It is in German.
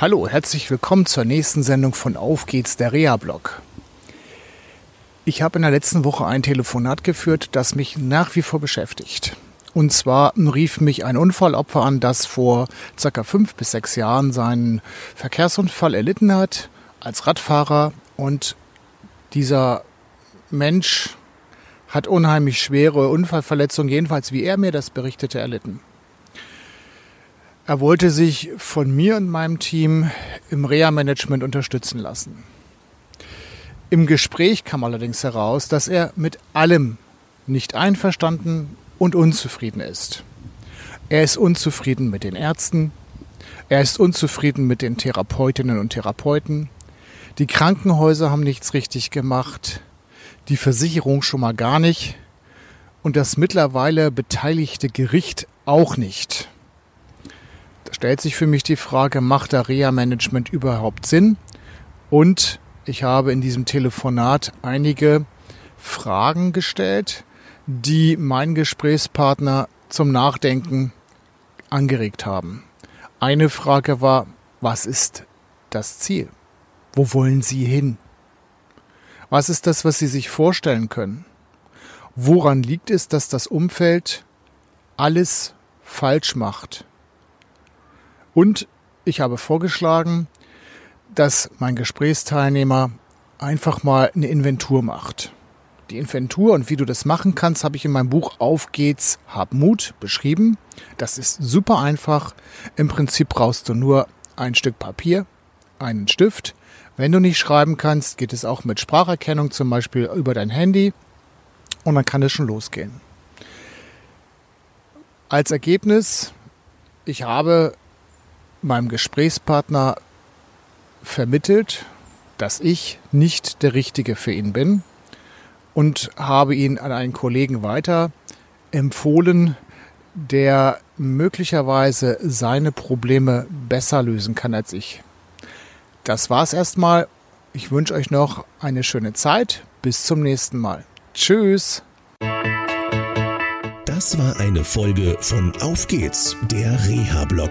Hallo, herzlich willkommen zur nächsten Sendung von Auf geht's, der Reha-Blog. Ich habe in der letzten Woche ein Telefonat geführt, das mich nach wie vor beschäftigt. Und zwar rief mich ein Unfallopfer an, das vor circa fünf bis sechs Jahren seinen Verkehrsunfall erlitten hat als Radfahrer und dieser Mensch hat unheimlich schwere Unfallverletzungen, jedenfalls wie er mir das berichtete, erlitten. Er wollte sich von mir und meinem Team im Reha-Management unterstützen lassen. Im Gespräch kam allerdings heraus, dass er mit allem nicht einverstanden und unzufrieden ist. Er ist unzufrieden mit den Ärzten, er ist unzufrieden mit den Therapeutinnen und Therapeuten, die Krankenhäuser haben nichts richtig gemacht, die Versicherung schon mal gar nicht. Und das mittlerweile beteiligte Gericht auch nicht stellt sich für mich die Frage, macht da Reha-Management überhaupt Sinn? Und ich habe in diesem Telefonat einige Fragen gestellt, die meinen Gesprächspartner zum Nachdenken angeregt haben. Eine Frage war, was ist das Ziel? Wo wollen Sie hin? Was ist das, was Sie sich vorstellen können? Woran liegt es, dass das Umfeld alles falsch macht? Und ich habe vorgeschlagen, dass mein Gesprächsteilnehmer einfach mal eine Inventur macht. Die Inventur und wie du das machen kannst, habe ich in meinem Buch Auf geht's, hab Mut beschrieben. Das ist super einfach. Im Prinzip brauchst du nur ein Stück Papier, einen Stift. Wenn du nicht schreiben kannst, geht es auch mit Spracherkennung, zum Beispiel über dein Handy. Und dann kann es schon losgehen. Als Ergebnis, ich habe meinem Gesprächspartner vermittelt, dass ich nicht der Richtige für ihn bin und habe ihn an einen Kollegen weiter empfohlen, der möglicherweise seine Probleme besser lösen kann als ich. Das war's erstmal. Ich wünsche euch noch eine schöne Zeit. Bis zum nächsten Mal. Tschüss. Das war eine Folge von Auf geht's, der Reha-Blog